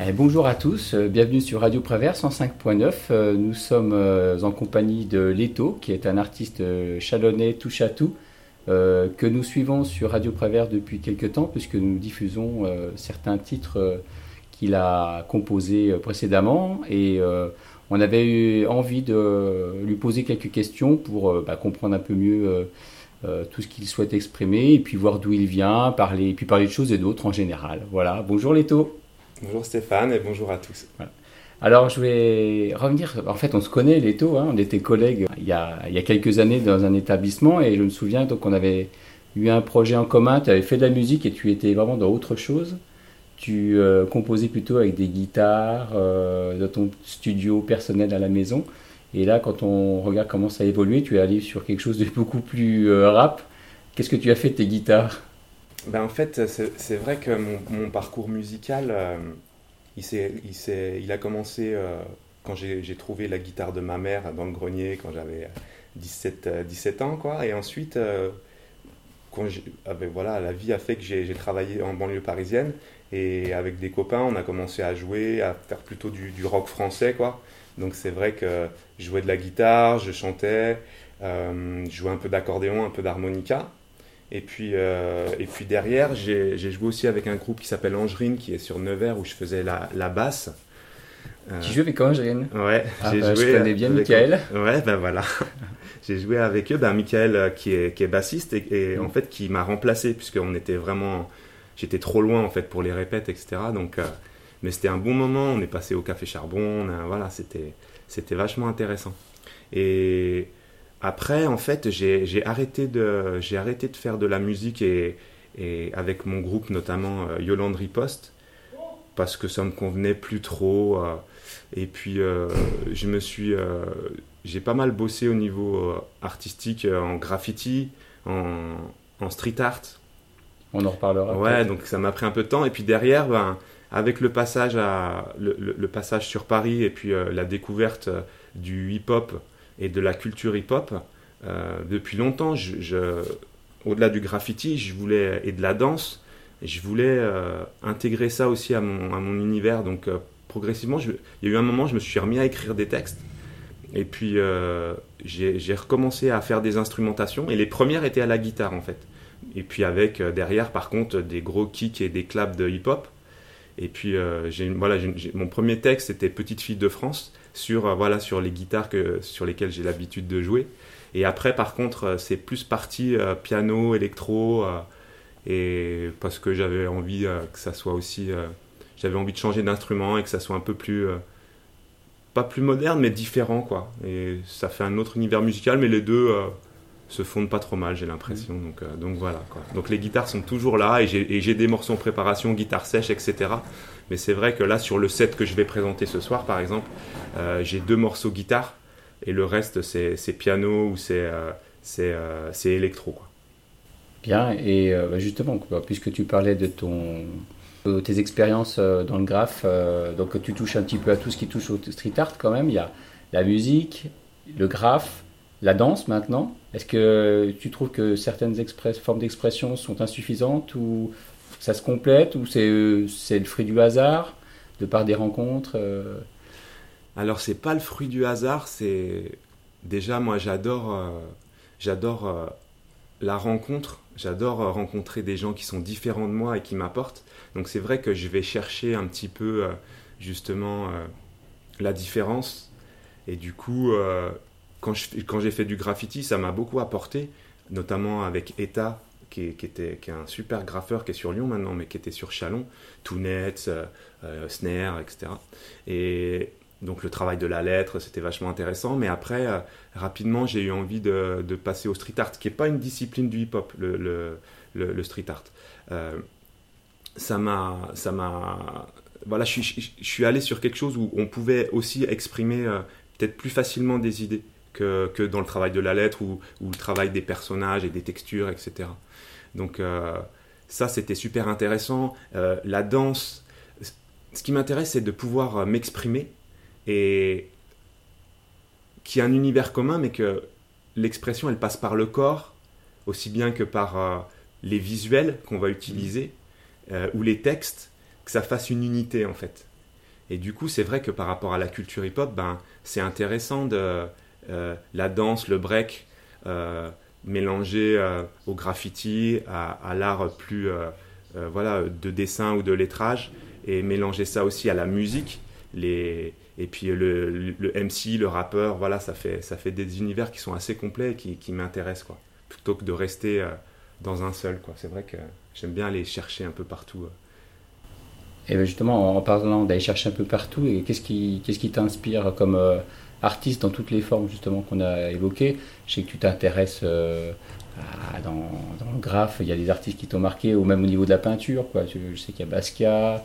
Eh, bonjour à tous, euh, bienvenue sur Radio Prévert 105.9. Euh, nous sommes euh, en compagnie de Leto, qui est un artiste chalonnais touche à tout, que nous suivons sur Radio Prévert depuis quelques temps, puisque nous diffusons certains titres qu'il a composés précédemment. Et on avait eu envie de lui poser quelques questions pour bah, comprendre un peu mieux tout ce qu'il souhaite exprimer, et puis voir d'où il vient, parler, et puis parler de choses et d'autres en général. Voilà, bonjour Leto. Bonjour Stéphane et bonjour à tous. Alors je vais revenir, en fait on se connaît les hein, on était collègues il y, a, il y, a, quelques années dans un établissement et je me souviens donc on avait eu un projet en commun, tu avais fait de la musique et tu étais vraiment dans autre chose. Tu euh, composais plutôt avec des guitares euh, dans ton studio personnel à la maison. Et là quand on regarde comment ça a évolué, tu es allé sur quelque chose de beaucoup plus euh, rap. Qu'est-ce que tu as fait de tes guitares? Ben, en fait, c'est vrai que mon, parcours musical, euh, il, il, il, a commencé euh, quand j'ai trouvé la guitare de ma mère dans le grenier quand j'avais 17, 17 ans. Quoi. Et ensuite, euh, quand ah ben, voilà, la vie a fait que j'ai travaillé en banlieue parisienne. Et avec des copains, on a commencé à jouer, à faire plutôt du, du rock français. Quoi. Donc c'est vrai que je jouais de la guitare, je chantais, je jouais un peu d'accordéon, un peu d'harmonica. Et puis, euh, et puis derrière, j'ai joué aussi avec un groupe qui s'appelle Angerine, qui est sur Nevers, où je faisais la, la basse. Euh, tu joues avec Angerine Ouais, ah, j'ai bah, joué. Je connais bien Michael. Ouais, ben voilà. j'ai joué avec eux, ben Michael euh, qui est, qui est bassiste et, en mm. fait qui m'a remplacé, puisqu'on était vraiment. J'étais trop loin en fait pour les répètes, etc. Donc, mais c'était un bon moment, on est passé au Café Charbon, voilà, c'était vachement intéressant. Et après, en fait, j'ai arrêté, de, arrêté de faire de la musique et, avec mon groupe, notamment euh, Yolande Riposte, parce que ça me convenait plus trop. Euh, et puis, euh, je me suis. j'ai pas mal bossé au niveau artistique en graffiti, en, street art. On en reparlera. Ouais, donc ça m'a pris un peu de temps. Et puis derrière, ben, avec le passage, à, le passage sur Paris et puis la découverte du hip-hop et de la culture hip-hop. Euh, depuis longtemps, au-delà du graffiti, je voulais et de la danse, je voulais euh, intégrer ça aussi à mon, univers. Donc euh, progressivement, il y a eu un moment, je me suis remis à écrire des textes. Et puis j'ai recommencé à faire des instrumentations. Et les premières étaient à la guitare en fait. Et puis avec derrière, par contre, des gros kicks et des claps de hip-hop. Et puis voilà, mon premier texte c'était Petite fille de France sur, euh, voilà, sur les guitares que, sur lesquelles j'ai l'habitude de jouer. Et après, par contre, euh, c'est plus parti euh, piano, électro, et parce que j'avais envie que ça soit aussi. j'avais envie de changer d'instrument et que ça soit un peu plus. pas plus moderne, mais différent, quoi. Et ça fait un autre univers musical, mais les deux se fondent pas trop mal, j'ai l'impression. Donc, donc voilà, quoi. Donc les guitares sont toujours là, et j'ai des morceaux en préparation, guitare sèche, etc. Mais c'est vrai que là, sur le set que je vais présenter ce soir, par exemple, euh, j'ai deux morceaux guitare et le reste, c'est piano ou c'est euh, euh, électro. Bien, et bah, justement, puisque tu parlais de ton tes expériences dans le graphe, donc tu touches un petit peu à tout ce qui touche au street art quand même. Il y a la musique, le graphe, la danse maintenant. Est-ce que tu trouves que certaines formes d'expression sont insuffisantes ou ça se complète ou euh, c'est le fruit du hasard de par des rencontres euh Alors c'est pas le fruit du hasard, c'est déjà moi j'adore euh, j'adore la rencontre, j'adore rencontrer des gens qui sont différents de moi et qui m'apportent. Donc c'est vrai que je vais chercher un petit peu justement la différence et du coup quand j'ai fait du graffiti, ça m'a beaucoup apporté, notamment avec ETA, qui, était, qui est un super graffeur qui est sur Lyon maintenant, mais qui était sur Chalon, Tounet, euh, euh, Snare, etc. Et donc le travail de la lettre, c'était vachement intéressant. Mais après, euh, rapidement, j'ai eu envie de, passer au street art, qui n'est pas une discipline du hip-hop, le, street art. ça m'a, ça m'a, voilà, je, suis allé sur quelque chose où on pouvait aussi exprimer peut-être plus facilement des idées que, que, dans le travail de la lettre ou, le travail des personnages et des textures, etc. Donc euh, ça, c'était super intéressant. Euh, la danse, ce qui m'intéresse, c'est de pouvoir euh, m'exprimer et qu'il y a un univers commun, mais que l'expression, elle passe par le corps, aussi bien que par les visuels qu'on va utiliser, ou les textes, que ça fasse une unité en fait. Et du coup, c'est vrai que par rapport à la culture hip-hop, ben, c'est intéressant de la danse, le break, mélangé au graffiti, à, l'art plus voilà, de dessin ou de lettrage, et mélanger ça aussi à la musique. Les, et puis le, le, MC, le rappeur, voilà, ça fait, ça fait des univers qui sont assez complets et qui, qui m'intéressent, quoi. Plutôt que de rester euh, dans un seul, quoi. C'est vrai que j'aime bien aller chercher un peu partout. Euh. Et ben, justement, en parlant d'aller chercher un peu partout, qu'est-ce qui, qu'est-ce qui t'inspire comme euh, artiste dans toutes les formes justement qu'on a évoquées Je sais que tu t'intéresses dans, dans, le graphe, il y a des artistes qui t'ont marqué, ou même au niveau de la peinture, quoi. Je, je sais qu'il y a Basquiat.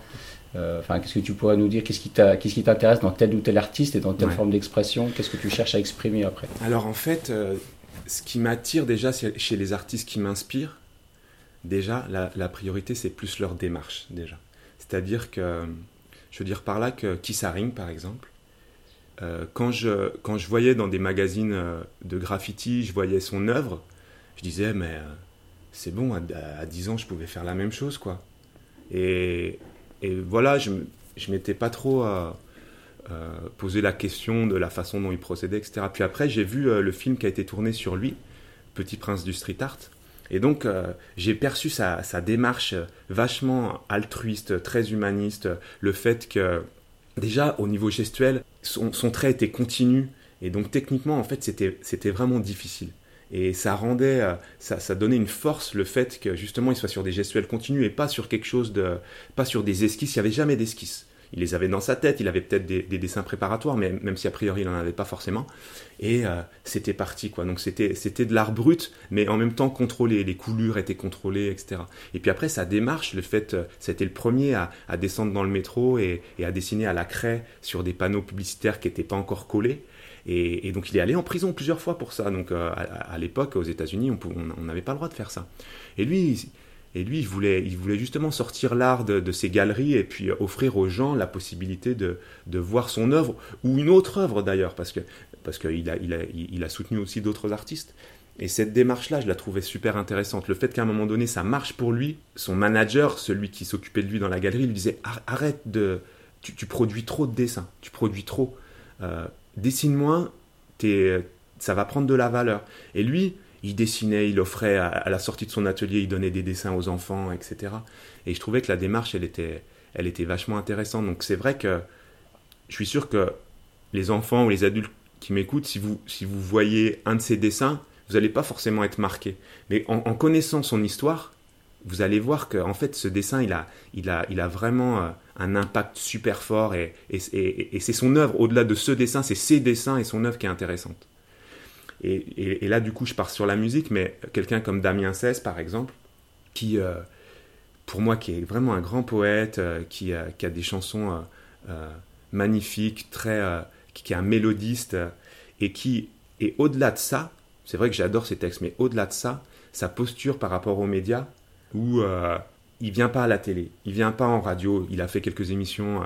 Euh, enfin, qu'est-ce que tu pourrais nous dire? Qu'est-ce qui t'intéresse dans tel ou tel artiste et dans telle forme d'expression? Qu'est-ce que tu cherches à exprimer après? Alors en fait, euh, ce qui m'attire déjà chez les artistes qui m'inspirent, déjà, la, priorité, c'est plus leur démarche, déjà. C'est-à-dire que, je veux dire par là que Kissaring, par exemple, euh, quand, je, quand je voyais dans des magazines de graffiti, je voyais son œuvre, je disais, mais c'est bon, à, à, 10 ans, je pouvais faire la même chose, quoi. Et et voilà, je ne m'étais pas trop euh, euh, posé la question de la façon dont il procédait, etc. Puis après, j'ai vu euh, le film qui a été tourné sur lui, Petit Prince du Street Art. Et donc, j'ai perçu sa, démarche vachement altruiste, très humaniste, le fait que, déjà, au niveau gestuel, son, trait était continu. Et donc, techniquement, en fait, c'était vraiment difficile. Et ça rendait, euh, ça, ça, donnait une force le fait que justement il soit sur des gestuels continus et pas sur quelque chose de, pas sur des esquisses. Il n'y avait jamais d'esquisses. Il les avait dans sa tête, il avait peut-être des, dessins préparatoires, mais même si a priori il n'en avait pas forcément. Et euh, c'était parti, quoi. Donc c'était, de l'art brut, mais en même temps contrôlé. Les coulures étaient contrôlées, etc. Et puis après, sa démarche, le fait, euh, c'était le premier à, à, descendre dans le métro et, à dessiner à la craie sur des panneaux publicitaires qui n'étaient pas encore collés. Et, donc il est allé en prison plusieurs fois pour ça. Donc euh, à, l'époque, aux États-Unis, on n'avait pas le droit de faire ça. Et lui, et lui, il voulait, il voulait justement sortir l'art de, ses galeries et puis offrir aux gens la possibilité de, de voir son œuvre, ou une autre œuvre d'ailleurs, parce qu'il parce a, il a, il a soutenu aussi d'autres artistes. Et cette démarche-là, je la trouvais super intéressante. Le fait qu'à un moment donné, ça marche pour lui, son manager, celui qui s'occupait de lui dans la galerie, lui disait Arrête de. Tu, produis trop de dessins, tu produis trop. Euh, dessine-moi, ça va prendre de la valeur. Et lui, il dessinait, il offrait à, la sortie de son atelier, il donnait des dessins aux enfants, etc. Et je trouvais que la démarche, elle était, elle était vachement intéressante. Donc c'est vrai que je suis sûr que les enfants ou les adultes qui m'écoutent, si vous, si vous voyez un de ces dessins, vous n'allez pas forcément être marqué. Mais en, connaissant son histoire, vous allez voir que en fait ce dessin il a, il a, il a vraiment euh, un impact super fort et, et, c'est son œuvre, au-delà de ce dessin, c'est ses dessins et son œuvre qui est intéressante. Et, là, du coup, je pars sur la musique, mais quelqu'un comme Damien Cesse, par exemple, qui, euh, pour moi, qui est vraiment un grand poète, euh, qui, a des chansons euh, magnifiques, très, qui, est un mélodiste, et qui est au-delà de ça, c'est vrai que j'adore ses textes, mais au-delà de ça, sa posture par rapport aux médias, où il vient pas à la télé, il vient pas en radio. Il a fait quelques émissions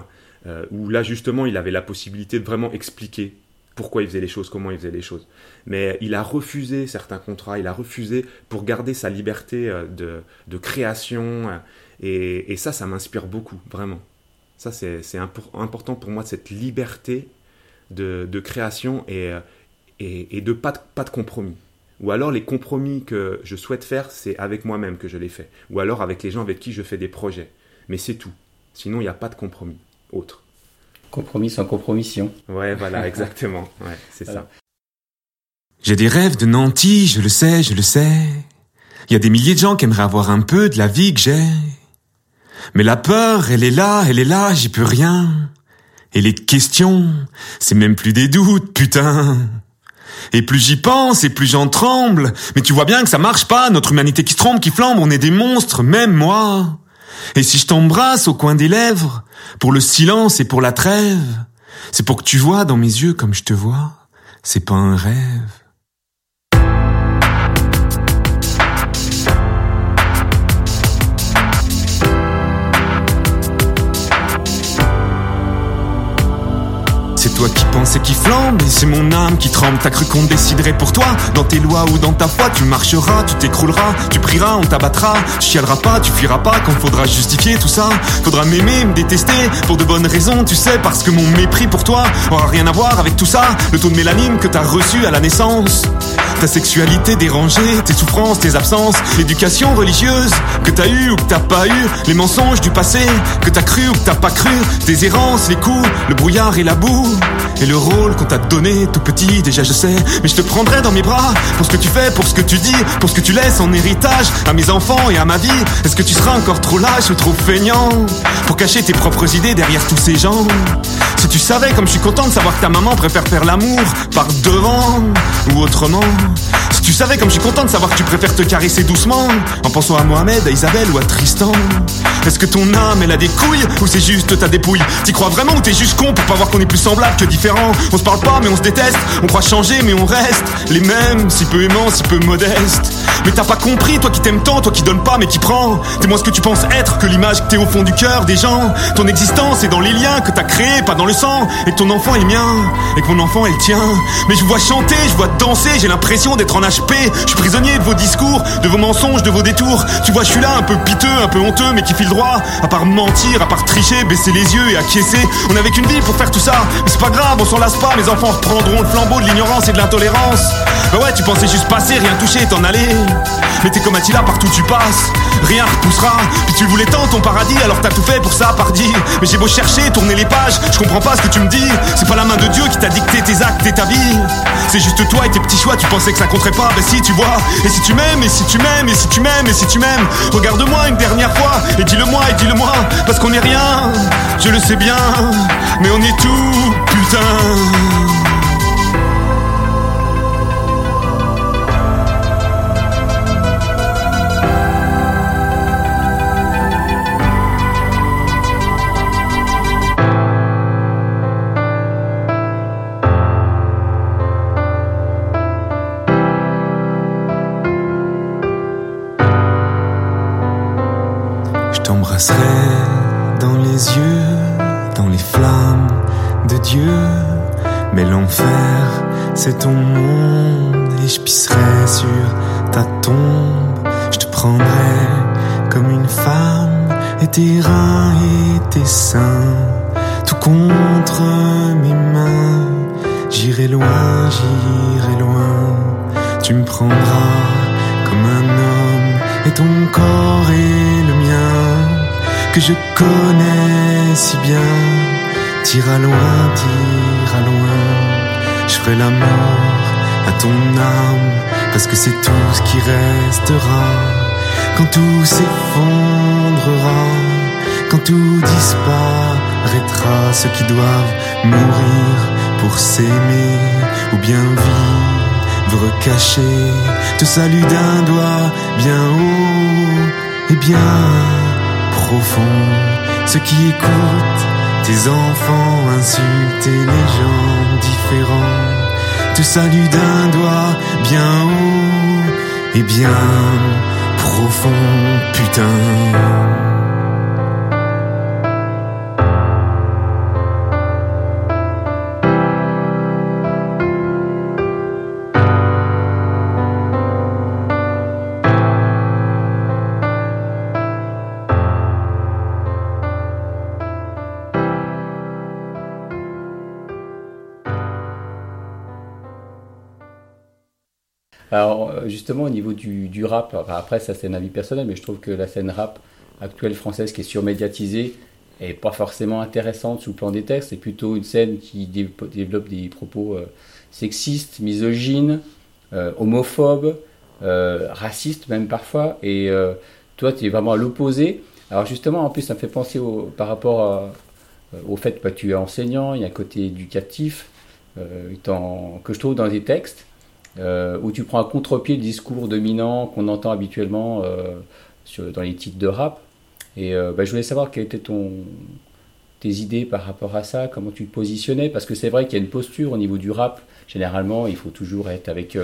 euh, où là justement il avait la possibilité de vraiment expliquer pourquoi il faisait les choses, comment il faisait les choses. Mais il a refusé certains contrats, il a refusé pour garder sa liberté euh, de, création. Euh, et, ça, ça m'inspire beaucoup, vraiment. Ça, c'est important pour moi, cette liberté de, création et, et, de pas, pas de compromis. Ou alors les compromis que je souhaite faire, c'est avec moi-même que je les fais. Ou alors avec les gens avec qui je fais des projets. Mais c'est tout. Sinon, il n'y a pas de compromis autre. Compromis sans compromission. Ouais, voilà, exactement. Ouais, c'est ça. J'ai des rêves de nantis, je le sais, je le sais. Il y a des milliers de gens qui aimeraient avoir un peu de la vie que j'ai. Mais la peur, elle est là, elle est là, j'y peux rien. Et les questions, c'est même plus des doutes, putain. Et plus j'y pense, et plus j'en tremble. Mais tu vois bien que ça marche pas, notre humanité qui se trompe, qui flambe, on est des monstres, même moi. Et si je t'embrasse au coin des lèvres, pour le silence et pour la trêve, c'est pour que tu vois dans mes yeux comme je te vois, c'est pas un rêve. Toi qui penses et qui flambe, et c'est mon âme qui tremble. T'as cru qu'on déciderait pour toi, dans tes lois ou dans ta foi, tu marcheras, tu t'écrouleras, tu prieras, on t'abattra, tu chialeras pas, tu fuiras pas quand faudra justifier tout ça. Faudra m'aimer, me détester, pour de bonnes raisons, tu sais, parce que mon mépris pour toi aura rien à voir avec tout ça. Le taux de mélanine que t'as reçu à la naissance, ta sexualité dérangée, tes souffrances, tes absences, l'éducation religieuse que t'as eu ou que t'as pas eu, les mensonges du passé que t'as cru ou que t'as pas cru, tes errances, les coups, le brouillard et la boue, et le rôle qu'on t'a donné tout petit, déjà je sais, mais je te prendrai dans mes bras pour ce que tu fais, pour ce que tu dis, pour ce que tu laisses en héritage à mes enfants et à ma vie. Est-ce que tu seras encore trop lâche ou trop feignant pour cacher tes propres idées derrière tous ces gens? Si tu savais comme je suis content de savoir que ta maman préfère faire l'amour par devant ou autrement. Tu savais comme je suis content de savoir que tu préfères te caresser doucement en pensant à Mohamed, à Isabelle ou à Tristan. Est-ce que ton âme elle a des couilles ou c'est juste ta dépouille? T'y crois vraiment ou t'es juste con pour pas voir qu'on est plus semblable que différent? On se parle pas mais on se déteste, on croit changer mais on reste les mêmes, si peu aimants, si peu modestes. Mais t'as pas compris, toi qui t'aimes tant, toi qui donne pas mais qui prend. T'es moins ce que tu penses être que l'image que t'es au fond du cœur des gens. Ton existence est dans les liens que t'as créés, pas dans le sang. Et que ton enfant est mien, et que mon enfant est le tien. Mais je vois chanter, je vois danser, j'ai l'impression d'être en Je suis prisonnier de vos discours, de vos mensonges, de vos détours. Tu vois, je suis là un peu piteux, un peu honteux, mais qui file droit. À part mentir, à part tricher, baisser les yeux et acquiescer. On avait qu'une vie pour faire tout ça, mais c'est pas grave, on s'en lasse pas. Mes enfants reprendront le flambeau de l'ignorance et de l'intolérance. Bah ouais, tu pensais juste passer, rien toucher, t'en aller. Mais t'es comme Attila partout tu passes, rien repoussera. Puis tu voulais tant ton paradis, alors t'as tout fait pour ça, pardi. Mais j'ai beau chercher, tourner les pages, je comprends pas ce que tu me dis. C'est pas la main de Dieu qui t'a dicté tes actes et ta vie. C'est juste toi et tes petits choix, tu pensais que ça compterait pas. Bah si, tu vois. Et si tu m'aimes, et si tu m'aimes, et si tu m'aimes, et si tu m'aimes, regarde-moi une dernière fois, et dis-le-moi, et dis-le-moi. Parce qu'on est rien, je le sais bien, mais on est tout, putain. Que je connais si bien. Tira loin, tira loin, je ferai l'amour à ton âme, parce que c'est tout ce qui restera. Quand tout s'effondrera, quand tout disparaîtra, ceux qui doivent mourir pour s'aimer ou bien vivre caché, te salue d'un doigt bien haut et bien profond. Ceux qui écoutent tes enfants insulter les gens différents te saluent d'un doigt bien haut et bien profond, putain. Justement au niveau du, rap, après ça c'est un avis personnel, mais je trouve que la scène rap actuelle française qui est surmédiatisée est pas forcément intéressante sous le plan des textes, c'est plutôt une scène qui développe des propos euh, sexistes, misogynes, euh, homophobes, euh, racistes même parfois, et toi tu es vraiment à l'opposé. Alors justement en plus ça me fait penser par rapport au fait que tu es enseignant, il y a un côté éducatif que je trouve dans les textes. Euh, où tu prends à contre-pied le discours dominant qu'on entend habituellement euh, dans les titres de rap. Et euh, bah, je voulais savoir quelles étaient ton, tes idées par rapport à ça, comment tu te positionnais, parce que c'est vrai qu'il y a une posture au niveau du rap. Généralement, il faut toujours être avec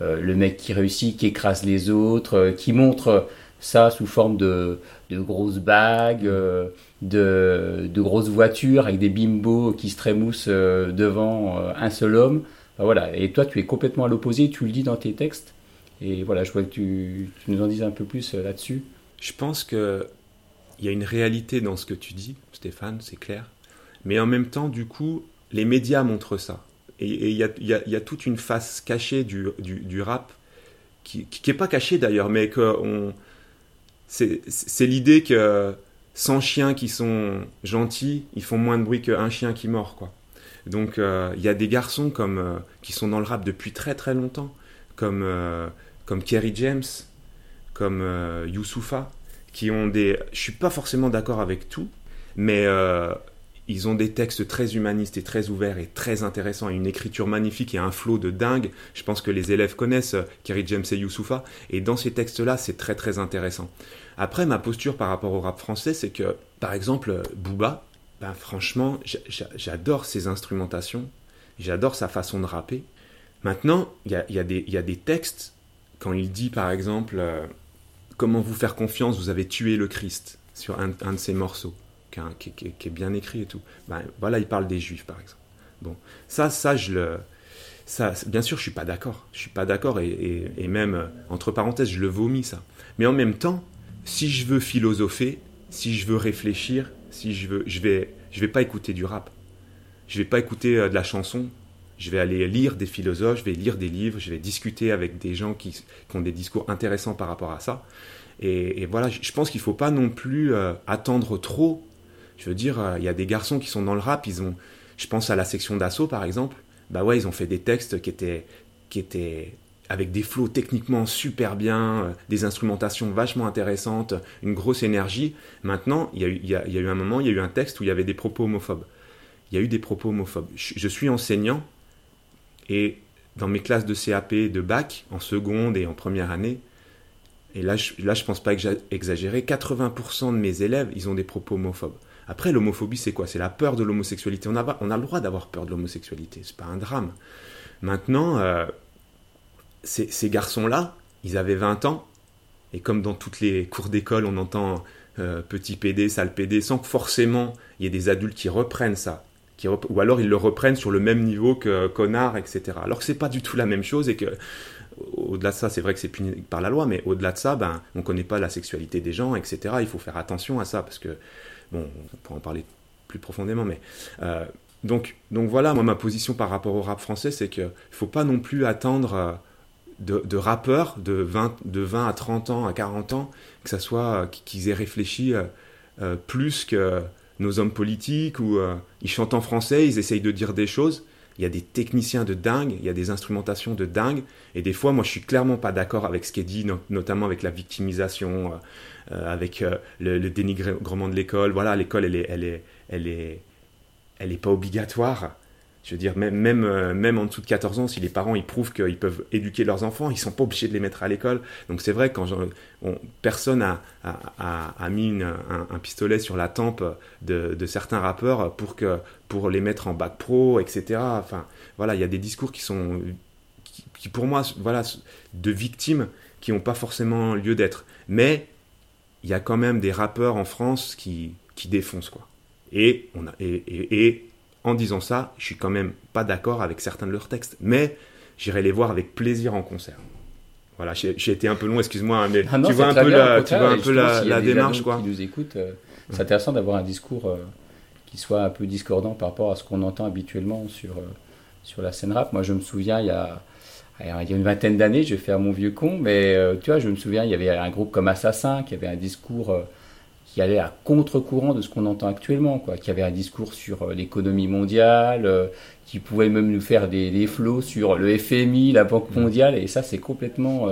le mec qui réussit, qui écrase les autres, qui montre ça sous forme de, de grosses bagues, de, de, grosses voitures avec des bimbos qui se trémoussent devant un seul homme. Voilà. Et toi, tu es complètement à l'opposé, tu le dis dans tes textes. Et voilà, je vois que tu, nous en dises un peu plus là-dessus. Je pense que il y a une réalité dans ce que tu dis, Stéphane, c'est clair. Mais en même temps, du coup, les médias montrent ça. Et il y, a, toute une face cachée du, rap, qui n'est pas cachée d'ailleurs, mais que c'est l'idée que 100 chiens qui sont gentils, ils font moins de bruit qu'un chien qui mord. Quoi. Donc euh, il y a des garçons comme, euh, qui sont dans le rap depuis très très longtemps, comme, euh, comme Kerry James, comme Youssoufa, qui ont des... Je suis pas forcément d'accord avec tout, mais ils ont des textes très humanistes et très ouverts et très intéressants, et une écriture magnifique et un flot de dingue. Je pense que les élèves connaissent Kerry James et Youssoufa, et dans ces textes-là, c'est très très intéressant. Après, ma posture par rapport au rap français, c'est que, par exemple, Booba, ben, franchement, j'adore ses instrumentations, j'adore sa façon de rapper. Maintenant, il y a, des textes, quand il dit par exemple, euh, comment vous faire confiance, vous avez tué le Christ, sur un de ses morceaux qui, est bien écrit et tout. Ben, voilà, il parle des juifs, par exemple. Bon, ça, ça, je le. Ça, bien sûr, je suis pas d'accord. Je suis pas d'accord et, même, euh, entre parenthèses, je le vomis, ça. Mais en même temps, si je veux philosopher, si je veux réfléchir, si je veux. Je vais, je vais pas écouter du rap. Je vais pas écouter euh, de la chanson. Je vais aller lire des philosophes, je vais lire des livres, je vais discuter avec des gens qui, ont des discours intéressants par rapport à ça. Et, voilà, je pense qu'il faut pas non plus euh, attendre trop je veux dire, euh, il y a des garçons qui sont dans le rap, ils ont, je pense à la section d'assaut par exemple, bah ouais, ils ont fait des textes qui étaient, qui étaient avec des flots techniquement super bien, euh, des instrumentations vachement intéressantes, une grosse énergie. Maintenant, il y, a eu, un moment, il y a eu un texte où il y avait des propos homophobes. Il y a eu des propos homophobes. Je, suis enseignant et dans mes classes de CAP, de bac, en seconde et en première année, et là je, là, je pense pas exagérer, 80% de mes élèves, ils ont des propos homophobes. Après, l'homophobie, c'est quoi? C'est la peur de l'homosexualité. On a, on a le droit d'avoir peur de l'homosexualité, c'est pas un drame. Maintenant, euh, ces, garçons-là, ils avaient 20 ans, et comme dans toutes les cours d'école, on entend euh, petit PD, sale PD, sans que forcément il y ait des adultes qui reprennent ça. Qui ou alors ils le reprennent sur le même niveau que connard, etc. Alors que c'est pas du tout la même chose et que au-delà de ça, c'est vrai que c'est puni par la loi, mais au-delà de ça, ben, on connaît pas la sexualité des gens, etc. Il faut faire attention à ça parce que Bon, on pourra en parler plus profondément, mais euh, donc, donc voilà, moi ma position par rapport au rap français, c'est qu'il ne faut pas non plus attendre euh, de, rappeurs de 20, de 20 à 30 ans, à 40 ans, que ça soit euh, qu'ils aient réfléchi plus que nos hommes politiques, ou ils chantent en français, ils essayent de dire des choses. Il y a des techniciens de dingue, il y a des instrumentations de dingue, et des fois, moi, je suis clairement pas d'accord avec ce qui est dit, notamment avec la victimisation, euh, avec euh, le, dénigrement de l'école. Voilà, l'école, elle est, elle est, elle est, elle est pas obligatoire. Je veux dire, même, même, euh, même en dessous de 14 ans, si les parents ils prouvent qu'ils peuvent éduquer leurs enfants, ils sont pas obligés de les mettre à l'école. Donc c'est vrai, quand personne a, mis un, pistolet sur la tempe de, certains rappeurs pour, pour les mettre en bac pro, etc. Enfin, voilà, il y a des discours qui sont, qui, pour moi, voilà, de victimes qui n'ont pas forcément lieu d'être. Mais il y a quand même des rappeurs en France qui, qui défoncent, quoi. Et, en disant ça, je suis quand même pas d'accord avec certains de leurs textes, mais j'irai les voir avec plaisir en concert. Voilà, j'ai été un peu long, excuse-moi, hein, mais ah tu, vois un peu la, tu vois un peu la, démarche, quoi. Qui nous écoutent, euh, c'est intéressant d'avoir un discours euh, qui soit un peu discordant par rapport à ce qu'on entend habituellement sur, euh, sur la scène rap. Moi, je me souviens, il y a il y a une vingtaine d'années, je vais faire mon vieux con, mais tu vois, je me souviens, il y avait un groupe comme Assassin qui avait un discours qui allait à contre-courant de ce qu'on entend actuellement, quoi, qui avait un discours sur euh, l'économie mondiale, qui pouvait même nous faire des, des, flots sur le FMI, la Banque mmh. mondiale, et ça, c'est complètement.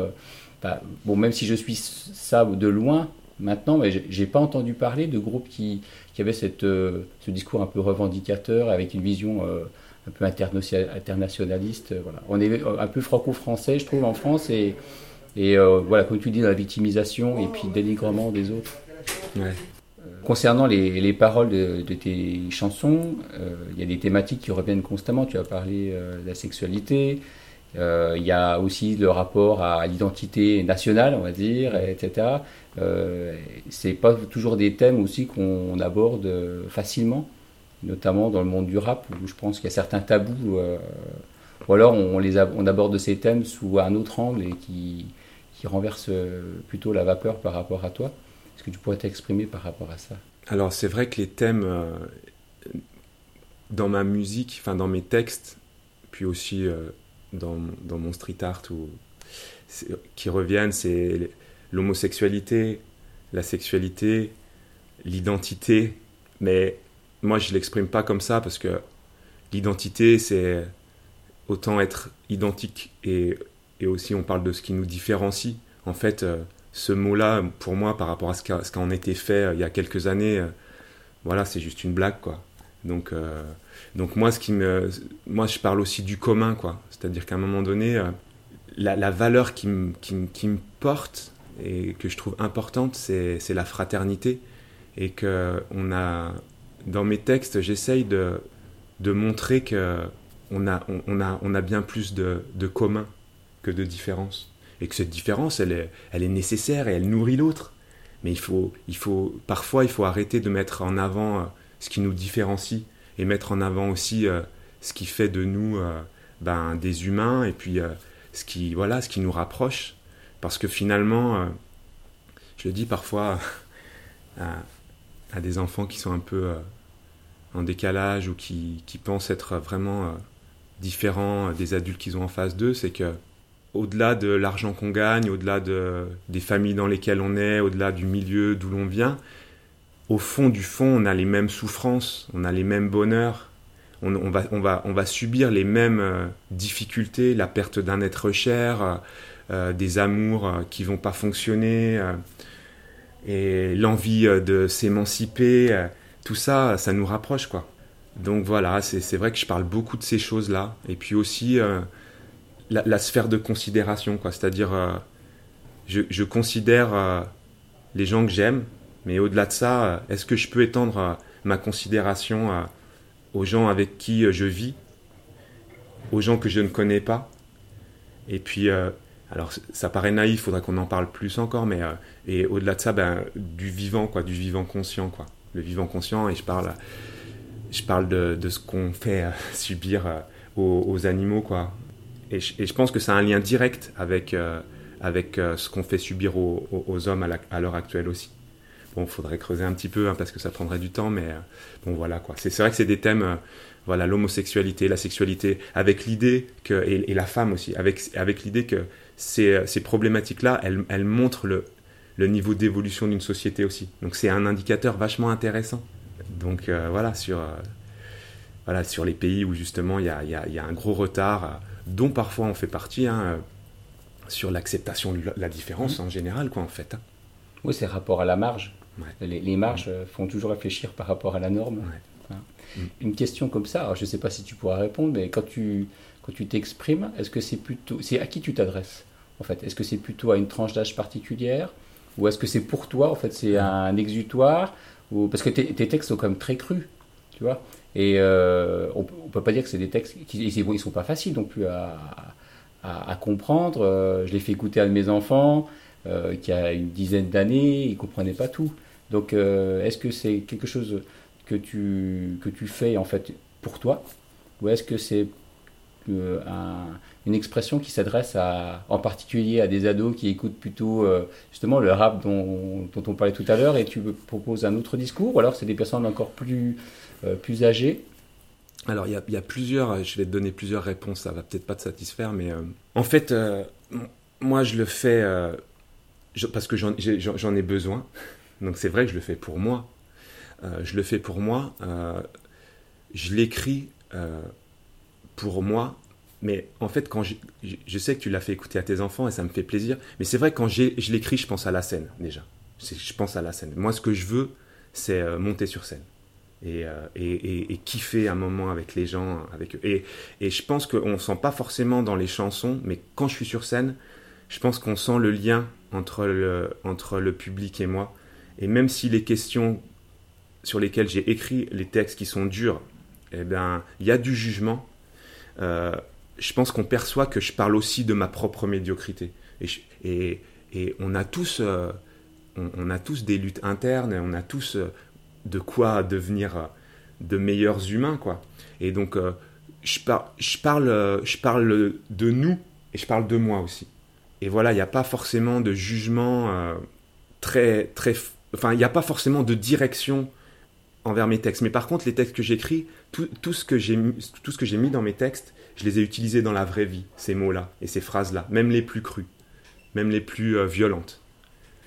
Bah, bon, même si je suis ça de loin maintenant, mais j'ai pas entendu parler de groupes qui, qui avaient cette, ce discours un peu revendicateur, avec une vision un peu internationaliste. Euh, voilà. On est un peu franco-français, je trouve, en France, et, et euh, voilà, comme tu dis, dans la victimisation et puis dénigrement des autres. Euh, concernant les, les paroles de, tes chansons, il y a des thématiques qui reviennent constamment. Tu as parlé de la sexualité, Euh, il y a aussi le rapport à l'identité nationale, on va dire, etc. Euh, c'est pas toujours des thèmes aussi qu'on aborde facilement, notamment dans le monde du rap où je pense qu'il y a certains tabous. Euh, ou alors on, les aborde ces thèmes sous un autre angle et qui, qui renverse plutôt la vapeur par rapport à toi. Est-ce que tu pourrais t'exprimer par rapport à ça? Alors c'est vrai que les thèmes dans ma musique, enfin dans mes textes, puis aussi dans, dans mon street art ou qui reviennent, c'est l'homosexualité, la sexualité, l'identité. Mais moi, je l'exprime pas comme ça parce que l'identité, c'est autant être identique et, et, aussi on parle de ce qui nous différencie. En fait, euh, ce mot-là, pour moi, par rapport à ce qu'a qu été fait euh, il y a quelques années, euh, voilà, c'est juste une blague, quoi. Donc, donc moi, ce qui me, moi, je parle aussi du commun, quoi. C'est-à-dire qu'à un moment donné, euh, la, valeur qui, me porte et que je trouve importante, c'est la fraternité. Et que on a, dans mes textes, j'essaye de, de montrer que on a, on, a, on a bien plus de, de commun que de différence. Et que cette différence, elle est, nécessaire et elle nourrit l'autre. Mais il faut, il faut, parfois, il faut arrêter de mettre en avant euh, ce qui nous différencie et mettre en avant aussi euh, ce qui fait de nous euh, ben, des humains et puis ce, qui, voilà, ce qui nous rapproche. Parce que finalement, je le dis parfois à, des enfants qui sont un peu en décalage ou qui pensent être vraiment différents des adultes qu'ils ont en face d'eux, c'est que au-delà de l'argent qu'on gagne, au-delà de, des familles dans lesquelles on est, au-delà du milieu d'où l'on vient, au fond du fond, on a les mêmes souffrances, on a les mêmes bonheurs, on va, subir les mêmes euh, difficultés, la perte d'un être cher, euh, euh, des amours qui vont pas fonctionner, et l'envie de s'émanciper, tout ça, ça nous rapproche, quoi. Donc voilà, c'est vrai que je parle beaucoup de ces choses-là, et puis aussi la, sphère de considération, quoi. C'est-à-dire, je, je, considère les gens que j'aime, mais au-delà de ça, euh, est-ce que je peux étendre euh, ma considération euh, aux gens avec qui je vis, aux gens que je ne connais pas? Et puis, alors ça paraît naïf, faudra qu'on en parle plus encore, mais et au-delà de ça, ben, du vivant, quoi, du vivant conscient, quoi. Le vivant conscient, et je parle, je parle de, ce qu'on fait subir aux, animaux, quoi. Et je, pense que ça a un lien direct avec, avec ce qu'on fait subir aux, hommes à l'heure actuelle aussi. Bon, faudrait creuser un petit peu hein, parce que ça prendrait du temps, mais euh, bon voilà quoi. C'est vrai que c'est des thèmes, euh, voilà, l'homosexualité, la sexualité, avec l'idée que et, la femme aussi, avec avec l'idée que ces, euh, ces problématiques-là, elles, montrent le, le niveau d'évolution d'une société aussi. Donc c'est un indicateur vachement intéressant. Donc voilà sur voilà sur les pays où justement il y y, y a, un gros retard, dont parfois on fait partie. Hein, sur l'acceptation de la différence mmh. en général, quoi, en fait. Hein. Oui, c'est rapport à la marge. Les, marges euh, font toujours réfléchir par rapport à la norme. Hein. Mm. Une question comme ça, je ne sais pas si tu pourras répondre, mais quand tu quand tu t'exprimes, est-ce que c'est plutôt, c'est à qui tu t'adresses en fait? Est-ce que c'est plutôt à une tranche d'âge particulière? Ou est-ce que c'est pour toi en fait? C'est un exutoire? Ou parce que tes, textes sont quand même très crus, tu vois? Et euh, on, ne peut pas dire que c'est des textes qui ils sont pas faciles non plus à, à, comprendre. Euh, je les fais écouter à mes enfants. qui a une dizaine d'années, ils comprenaient pas tout. Donc, euh, est-ce que c'est quelque chose que tu, que tu fais en fait pour toi? Ou est-ce que c'est euh, une expression qui s'adresse en particulier à des ados qui écoutent plutôt euh, justement le rap dont, dont, on parlait tout à l'heure et tu proposes un autre discours? Ou alors c'est des personnes encore plus, plus âgées alors, il y, a, plusieurs, je vais te donner plusieurs réponses, ça va peut-être pas te satisfaire, mais en fait, moi je le fais parce que j'en ai besoin. Donc c'est vrai que je le fais pour moi. Euh, je le fais pour moi. Euh, je l'écris euh, pour moi. Mais en fait, quand je, je sais que tu l'as fait écouter à tes enfants et ça me fait plaisir. Mais c'est vrai quand je l'écris, je pense à la scène déjà. Je pense à la scène. Moi, ce que je veux, c'est monter sur scène. Et, et, kiffer un moment avec les gens, avec eux. Et, je pense qu'on ne sent pas forcément dans les chansons, mais quand je suis sur scène, je pense qu'on sent le lien entre le, entre le public et moi. Et même si les questions sur lesquelles j'ai écrit les textes qui sont durs, eh bien, il y a du jugement. Euh, je pense qu'on perçoit que je parle aussi de ma propre médiocrité. Et, on, a tous, euh, on, a tous des luttes internes, on a tous euh, de quoi devenir euh, de meilleurs humains, quoi. Et donc, je, je, parle, je parle de nous et je parle de moi aussi. Et voilà, il n'y a pas forcément de jugement très, très. Enfin, il n'y a pas forcément de direction envers mes textes. Mais par contre, les textes que j'écris, tout, tout, ce que j'ai mis dans mes textes, je les ai utilisés dans la vraie vie, ces mots-là et ces phrases-là, même les plus crues, même les plus euh, violentes.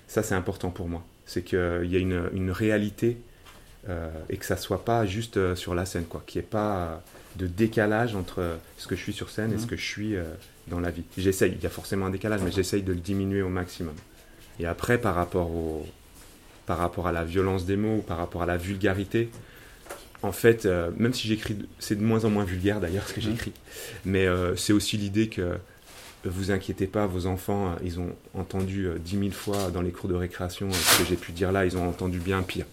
Ça, c'est important pour moi. C'est qu'il y a une, réalité euh, et que ça soit pas juste euh, sur la scène, quoi. Qu'il n'y ait pas de décalage entre ce que je suis sur scène et ce mmh. que je suis dans la vie. J'essaye, il y a forcément un décalage, mais j'essaye de le diminuer au maximum. Et après, par rapport, au, par rapport à la violence des mots, par rapport à la vulgarité, en fait, euh, même si j'écris, c'est de moins en moins vulgaire d'ailleurs ce que mmh. j'écris, mais euh, c'est aussi l'idée que vous inquiétez pas, vos enfants, euh, ils ont entendu dix mille fois dans les cours de récréation ce que j'ai pu dire là, ils ont entendu bien pire.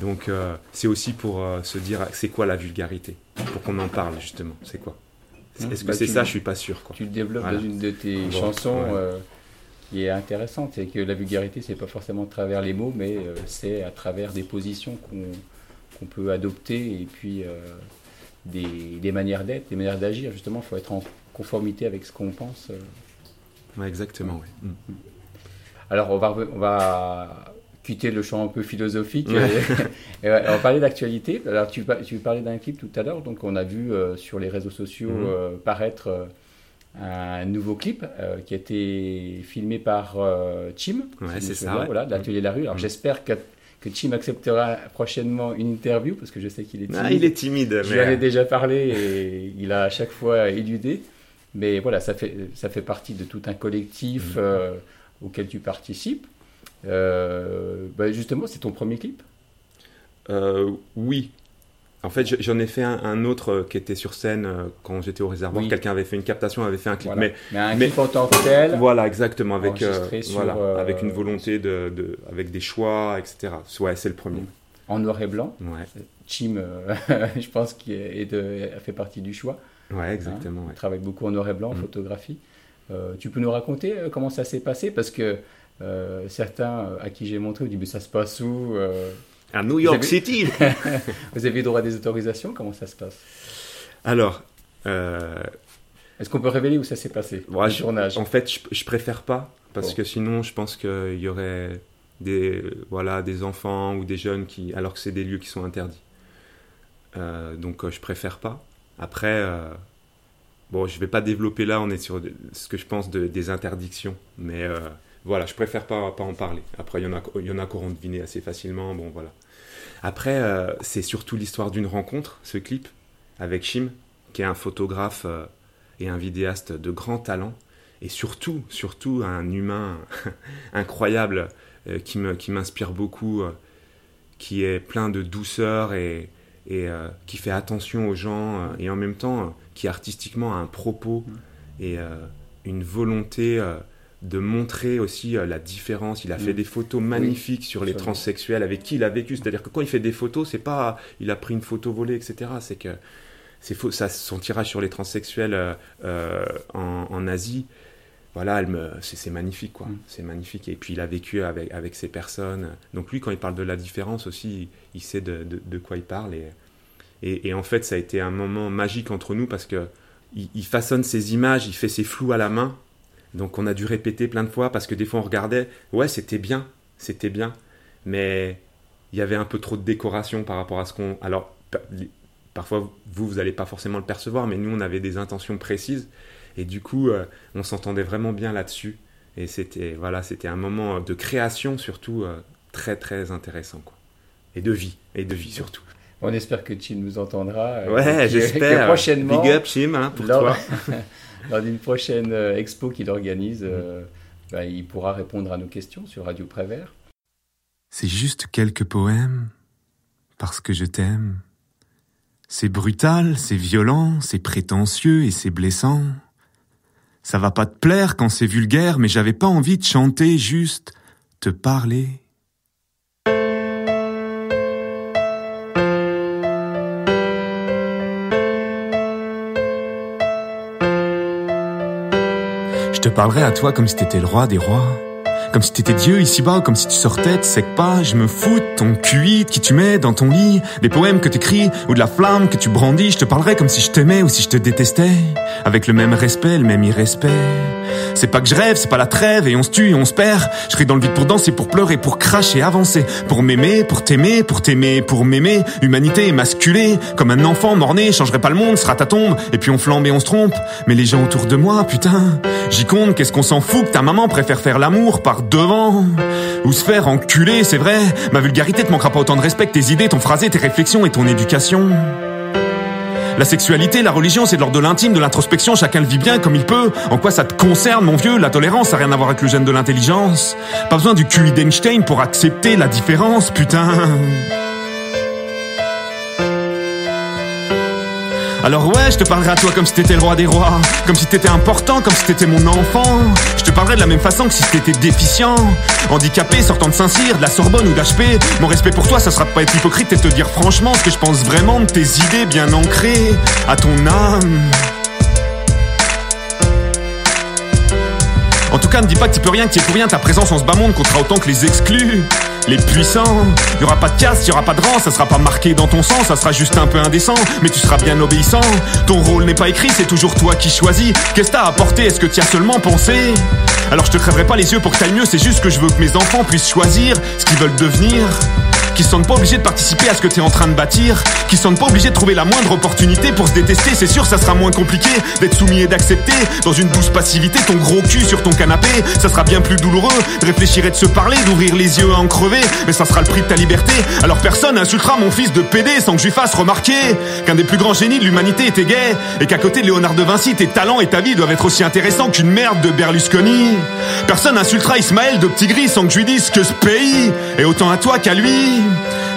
Donc c'est aussi pour se dire c'est quoi la vulgarité, pour qu'on en parle justement, c'est quoi? Mmh. Est-ce que bah, c'est ça? Je suis pas sûr. Quoi. Tu le développes dans une de tes chansons. qui est intéressante, c'est que la vulgarité, c'est pas forcément à travers les mots, mais c'est à travers des positions qu'on qu'on peut adopter et puis euh, des, manières d'être, des manières d'agir. Justement, il faut être en conformité avec ce qu'on pense. Euh. exactement, oui. Mm. Alors, on va, on va quitter le champ un peu philosophique et, on va parler d'actualité. Alors, tu, tu parlais d'un clip tout à l'heure, donc on a vu euh, sur les réseaux sociaux mm. paraître un nouveau clip qui a été filmé par Chim. Ouais, c'est ça. Voilà, de l'atelier La Rue. Alors, mm. j'espère que que Tim acceptera prochainement une interview parce que je sais qu'il est timide. Ah, il est timide. Je lui avais déjà parlé et il a à chaque fois éludé. Mais voilà, ça fait, ça fait partie de tout un collectif euh, auquel tu participes. Euh, bah, justement, c'est ton premier clip? Euh, Oui, en fait, j'en ai fait un, autre euh, qui était sur scène quand j'étais au réservoir. Quelqu'un avait fait une captation, avait fait un clip. Mais, un clip en tant que tel. Voilà, exactement. Avec, euh, voilà, avec une volonté de, de, avec des choix, etc. Ouais, c'est le premier. En noir et blanc. Ouais. Chim, je pense qu'il a fait partie du choix. Ouais, exactement. Il travaille beaucoup en noir et blanc, en mm. photographie. tu peux nous raconter comment ça s'est passé? Parce que certains à qui j'ai montré ont dit mais ça se passe où à New York City. vous avez droit à des autorisations? Comment ça se passe? Alors. Euh, Est-ce qu'on peut révéler où ça s'est passé le tournage? En fait, je, préfère pas parce que sinon, je pense qu'il y aurait des voilà des enfants ou des jeunes qui, alors que c'est des lieux qui sont interdits. Euh, donc, euh, je préfère pas. Après, bon, je vais pas développer là. On est sur ce que je pense de, des interdictions, mais voilà, je préfère pas, pas en parler. Après, il y en a, il y en a qui auront deviné assez facilement. Bon, voilà. Après, euh, c'est surtout l'histoire d'une rencontre, ce clip, avec Shim, qui est un photographe euh, et un vidéaste de grand talent, et surtout, surtout un humain incroyable euh, qui m'inspire beaucoup, qui est plein de douceur et, et qui fait attention aux gens, et en même temps qui artistiquement a un propos mmh. et une volonté de montrer aussi euh, la différence. Il a fait mm. des photos magnifiques sur les transsexuels avec qui il a vécu. C'est-à-dire que quand il fait des photos, c'est pas il a pris une photo volée, etc. C'est que c'est faux. Ça, son tirage sur les transsexuels euh, euh, en, Asie, voilà, c'est magnifique, quoi. Mm. C'est magnifique. Et puis il a vécu avec, avec ces personnes. Donc lui, quand il parle de la différence aussi, il, sait de, quoi il parle. Et, et, en fait, ça a été un moment magique entre nous parce que il façonne ses images, il fait ses flous à la main donc on a dû répéter plein de fois parce que des fois on regardait, ouais c'était bien, c'était bien, mais il y avait un peu trop de décoration par rapport à ce qu'on... Alors parfois vous, vous n'allez pas forcément le percevoir, mais nous on avait des intentions précises et du coup euh, on s'entendait vraiment bien là-dessus et c'était voilà c'était un moment de création surtout euh, très très intéressant quoi et de vie et de vie surtout. On espère que Chim nous entendra. Euh, ouais, j'espère. Prochainement. Big up, Chim, hein, pour toi. lors d'une prochaine euh, expo qu'il organise, euh, bah, il pourra répondre à nos questions sur Radio Prévert. C'est juste quelques poèmes, parce que je t'aime. C'est brutal, c'est violent, c'est prétentieux et c'est blessant. Ça va pas te plaire quand c'est vulgaire, mais j'avais pas envie de chanter, juste te parler. Je te parlerai à toi comme si t'étais le roi des rois. Comme si t'étais Dieu ici-bas, comme si tu sortais de sec pas. Je me fous de ton QI qui tu mets dans ton lit, des poèmes que t'écris ou de la flamme que tu brandis. Je te parlerai comme si je t'aimais ou si je te détestais, avec le même respect, le même irrespect. C'est pas que je rêve, c'est pas la trêve et on se tue et on se perd. Je crie dans le vide pour danser, pour pleurer, pour cracher, avancer, pour m'aimer, pour t'aimer, pour t'aimer, pour m'aimer. Humanité émasculée, comme un enfant mort-né, changerait pas le monde, sera ta tombe. Et puis on flambe et on se trompe. Mais les gens autour de moi, putain, j'y compte, qu'est-ce qu'on s'en fout que ta maman préfère faire l'amour par devant? Ou se faire enculer, c'est vrai. Ma vulgarité te manquera pas autant de respect que tes idées, ton phrasé, tes réflexions et ton éducation. La sexualité, la religion, c'est de l'ordre de l'intime, de l'introspection, chacun le vit bien comme il peut. En quoi ça te concerne, mon vieux? La tolérance, ça n'a rien à voir avec le gène de l'intelligence. Pas besoin du QI d'Einstein pour accepter la différence, putain. Alors ouais, je te parlerai à toi comme si t'étais le roi des rois, comme si t'étais important, comme si t'étais mon enfant. Je te parlerai de la même façon que si t'étais déficient, handicapé, sortant de Saint-Cyr, de la Sorbonne ou d'HP. Mon respect pour toi, ça sera de pas être hypocrite et te dire franchement ce que je pense vraiment de tes idées bien ancrées à ton âme. En tout cas, ne dis pas que tu peux rien, que tu es pour rien, ta présence en ce bas monde comptera autant que les exclus les puissants. Y aura pas de casse, y aura pas de rang, ça sera pas marqué dans ton sang, ça sera juste un peu indécent, mais tu seras bien obéissant. Ton rôle n'est pas écrit, c'est toujours toi qui choisis. Qu'est-ce t'as apporté Est-ce que tu as seulement pensé? Alors je te crèverai pas les yeux pour que t'ailles mieux, c'est juste que je veux que mes enfants puissent choisir ce qu'ils veulent devenir qui se sentent pas obligés de participer à ce que t'es en train de bâtir, qui se sentent pas obligés de trouver la moindre opportunité pour se détester, c'est sûr ça sera moins compliqué d'être soumis et d'accepter dans une douce passivité ton gros cul sur ton canapé, ça sera bien plus douloureux de réfléchir et de se parler, d'ouvrir les yeux à en crever, mais ça sera le prix de ta liberté. Alors personne insultera mon fils de PD sans que je lui fasse remarquer qu'un des plus grands génies de l'humanité était gay et qu'à côté de Léonard de Vinci, tes talents et ta vie doivent être aussi intéressants qu'une merde de Berlusconi. Personne insultera Ismaël de Petit Gris sans que je lui dise que ce pays est autant à toi qu'à lui.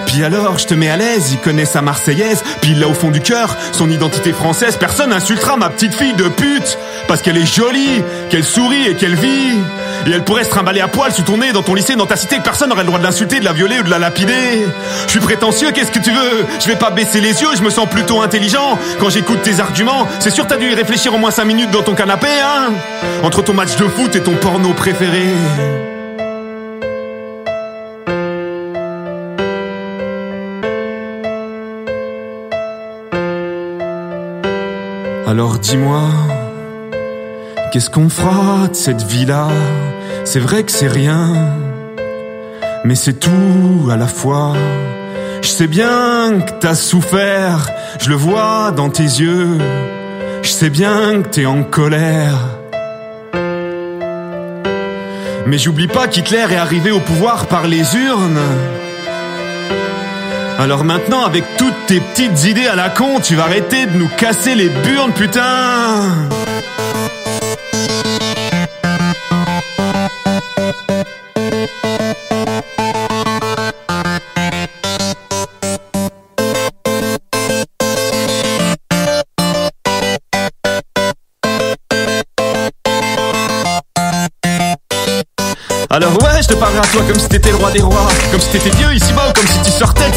Puis alors, je te mets à l'aise, il connaît sa marseillaise, puis là au fond du cœur, son identité française, personne insultera ma petite fille de pute, parce qu'elle est jolie, qu'elle sourit et qu'elle vit. Et elle pourrait se trimballer à poil sous ton nez dans ton lycée, dans ta cité, personne n'aurait le droit de l'insulter, de la violer ou de la lapider. Je suis prétentieux, qu'est-ce que tu veux? Je vais pas baisser les yeux, je me sens plutôt intelligent. Quand j'écoute tes arguments, c'est sûr t'as dû y réfléchir au moins 5 minutes dans ton canapé, hein Entre ton match de foot et ton porno préféré. Alors dis-moi, qu'est-ce qu'on fera de cette vie-là? C'est vrai que c'est rien, mais c'est tout à la fois. Je sais bien que t'as souffert, je le vois dans tes yeux. Je sais bien que t'es en colère. Mais j'oublie pas qu'Hitler est arrivé au pouvoir par les urnes. Alors maintenant, avec toutes tes petites idées à la con, tu vas arrêter de nous casser les burnes, putain. Alors ouais, je te parlerai à toi comme si t'étais le roi des rois, comme si t'étais Dieu ici-bas comme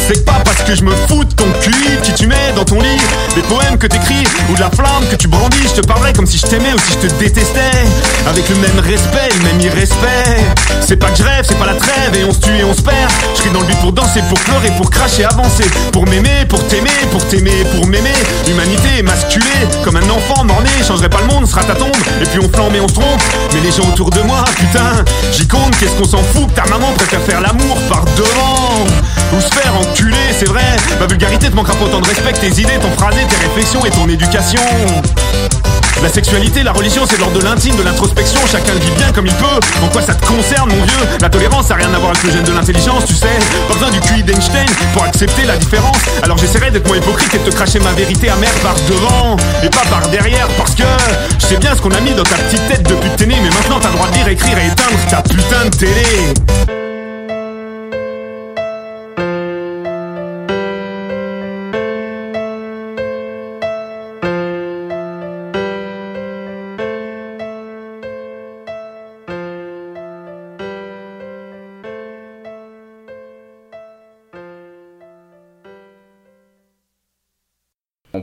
c'est pas parce que je me fous de ton cul qui tu mets dans ton lit, des poèmes que t'écris ou de la flamme que tu brandis, je te parlerai comme si je t'aimais ou si je te détestais, avec le même respect, le même irrespect. C'est pas que je rêve, c'est pas la trêve et on se tue et on se perd. Je crie dans le but pour danser, pour pleurer, pour cracher, avancer, pour m'aimer, pour t'aimer, pour t'aimer, pour m'aimer. L'humanité émasculée, comme un enfant mort-né, changerait pas le monde, sera ta tombe. Et puis on flambe et on se trompe, mais les gens autour de moi, putain, j'y compte qu'est-ce qu'on s'en fout que ta maman préfère faire l'amour par devant Ou se faire enculer, c'est vrai Ma vulgarité te manquera pas autant de respect tes idées, ton phrasé, tes réflexions et ton éducation la sexualité, la religion, c'est l'ordre de l'intime, de l'introspection, chacun vit bien comme il peut. En quoi ça te concerne, mon vieux? La tolérance, ça n'a rien à voir avec le gène de l'intelligence, tu sais. Pas besoin du QI d'Einstein pour accepter la différence. Alors j'essaierai d'être moins hypocrite et de te cracher ma vérité amère par devant et pas par derrière, parce que je sais bien ce qu'on a mis dans ta petite tête depuis que t'es né, mais maintenant t'as le droit de lire, écrire et éteindre ta putain de télé.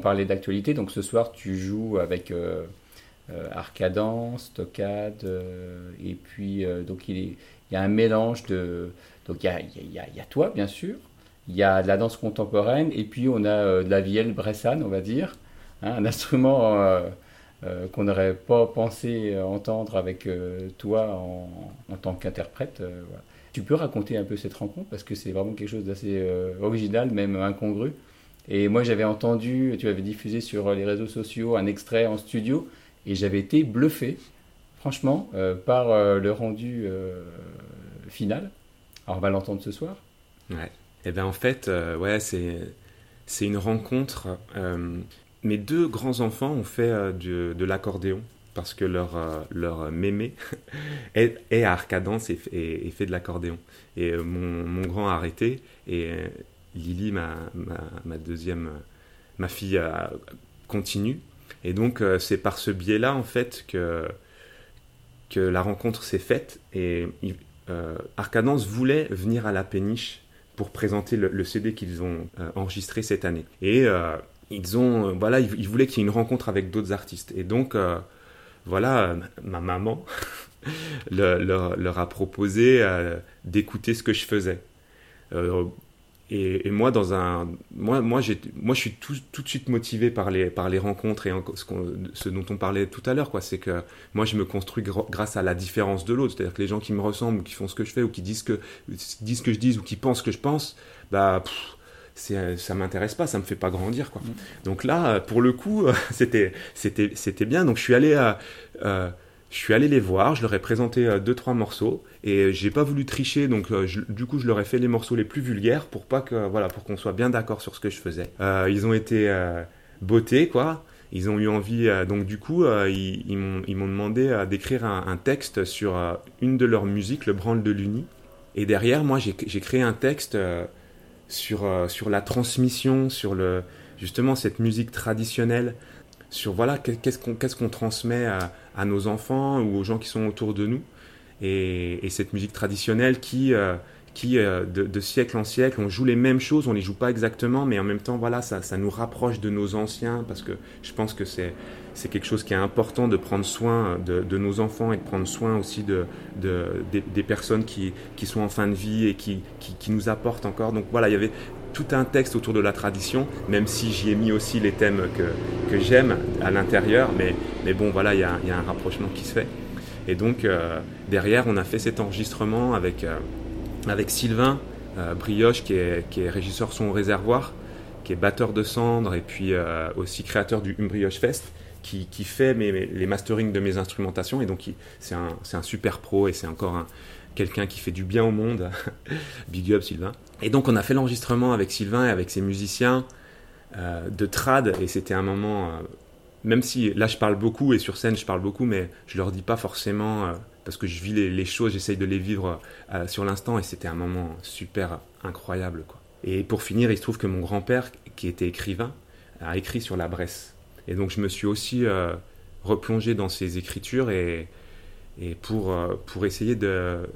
Parlait d'actualité, donc ce soir tu joues avec, euh, arcadan, stockade, et puis donc il, y a un mélange de... Donc il y a, y a, toi, bien sûr, il y a de la danse contemporaine, et puis on a de la vielle bressane, on va dire, hein, un instrument qu'on n'aurait pas pensé entendre avec toi en, tant qu'interprète. Tu peux raconter un peu cette rencontre parce que c'est vraiment quelque chose d'assez original, même incongru. Et moi, j'avais entendu, tu avais diffusé sur les réseaux sociaux un extrait en studio, et j'avais été bluffé, franchement, euh, par euh, le rendu euh, final. Alors, on va l'entendre ce soir. Ouais. Et eh bien, en fait, ouais, c'est, c'est une rencontre. mes deux grands-enfants ont fait de l'accordéon parce que leur, leur mémé est, est, à Arcadence et, et, fait de l'accordéon. Et mon, mon, grand a arrêté et Lily, ma, deuxième, ma fille, continue. Et donc, euh, c'est par ce biais-là, en fait, que, que la rencontre s'est faite. Et euh, Arcadance voulait venir à la péniche pour présenter le, CD qu'ils ont euh, enregistré cette année. Et ils ont, voilà, ils, voulaient qu'il y ait une rencontre avec d'autres artistes. Et donc, voilà, ma maman leur, a proposé d'écouter ce que je faisais. Et, moi, dans un, moi, moi, moi, je suis tout, tout, de suite motivé par les, par les rencontres et ce, ce dont on parlait tout à l'heure, quoi. C'est que moi, je me construis grâce à la différence de l'autre. C'est-à-dire que les gens qui me ressemblent, ou qui font ce que je fais, ou qui disent que, disent que je dis, ou qui pensent que je pense, bah, c'est, ça m'intéresse pas, ça me fait pas grandir, quoi. Mmh. Donc là, pour le coup, c'était, c'était, c'était bien. Donc je suis allé à, euh, je suis allé les voir, je leur ai présenté euh, deux trois morceaux et j'ai pas voulu tricher, donc euh, du coup je leur ai fait les morceaux les plus vulgaires pour pas que voilà pour qu'on soit bien d'accord sur ce que je faisais. Euh, ils ont été beautés quoi. Ils ont eu envie, donc du coup, ils, m'ont demandé d'écrire un, un, texte sur une de leurs musiques, le branle de l'Uni. Et derrière, moi, j'ai créé un texte sur, sur la transmission, sur le, justement cette musique traditionnelle, sur voilà qu'est-ce qu'on transmet à, nos enfants ou aux gens qui sont autour de nous. Et, et cette musique traditionnelle qui euh, qui euh, de, siècle en siècle on joue les mêmes choses on les joue pas exactement mais en même temps voilà ça, ça nous rapproche de nos anciens parce que je pense que c'est c'est quelque chose qui est important de prendre soin de, nos enfants et de prendre soin aussi de, de des, des, personnes qui, qui sont en fin de vie et qui, qui, qui nous apportent encore. Donc voilà il y avait tout un texte autour de la tradition, même si j'y ai mis aussi les thèmes que, que j'aime à l'intérieur. Mais, mais bon, voilà, il y a, un rapprochement qui se fait. Et donc, euh, derrière, on a fait cet enregistrement avec, euh, avec Sylvain euh, Brioche, qui est, qui est régisseur son réservoir, qui est batteur de cendres et puis aussi créateur du Brioche Fest. Qui, qui fait mes, les masterings de mes instrumentations et donc c'est un, un super pro et c'est encore un, quelqu'un qui fait du bien au monde. Big up Sylvain. Et donc on a fait l'enregistrement avec Sylvain et avec ses musiciens euh, de trad et c'était un moment, euh, même si là je parle beaucoup et sur scène je parle beaucoup, mais je leur dis pas forcément euh, parce que je vis les, choses, j'essaye de les vivre sur l'instant et c'était un moment super incroyable. Et pour finir, il se trouve que mon grand-père, qui était écrivain, a écrit sur la Bresse. Et donc je me suis aussi replongé dans ses écritures et, et pour, pour essayer de,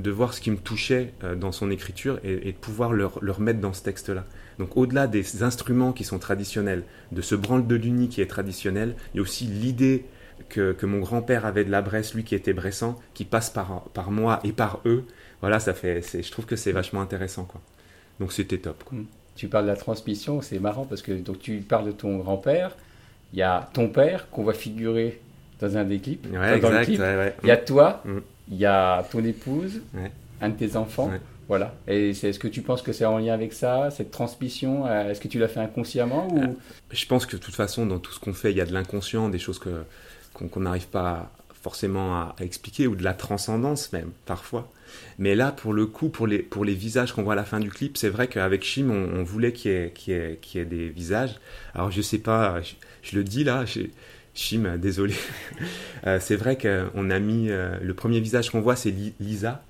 de voir ce qui me touchait euh, dans son écriture et, de pouvoir le, remettre dans ce texte-là. Donc au-delà des instruments qui sont traditionnels, de ce branle de l'uni qui est traditionnel, il y a aussi l'idée que, mon grand-père avait de la Bresse, lui qui était bressant, qui passe par, par moi et par eux. Voilà, ça fait, je trouve que c'est vachement intéressant. Quoi. Donc c'était top. Quoi. Tu parles de la transmission, c'est marrant parce que donc, tu parles de ton grand-père, il y a ton père qu'on va figurer dans un des clips. dans clip. Il y a toi. Mm il y a ton épouse, un de tes enfants. Voilà. Et est-ce que tu penses que c'est en lien avec ça, cette transmission euh, Est-ce que tu l'as fait inconsciemment ou... Euh, je pense que de toute façon, dans tout ce qu'on fait, il y a de l'inconscient, des choses que, qu'on n'arrive pas forcément à, expliquer, ou de la transcendance même, parfois. Mais là, pour le coup, pour les, pour les visages qu'on voit à la fin du clip, c'est vrai qu'avec Chim, on, voulait qu'il y, ait, qu'il, y ait, des visages. Alors, je sais pas, je, le dis là, Chim, désolé. Euh, c'est vrai qu'on a mis euh, le premier visage qu'on voit, c'est Lisa.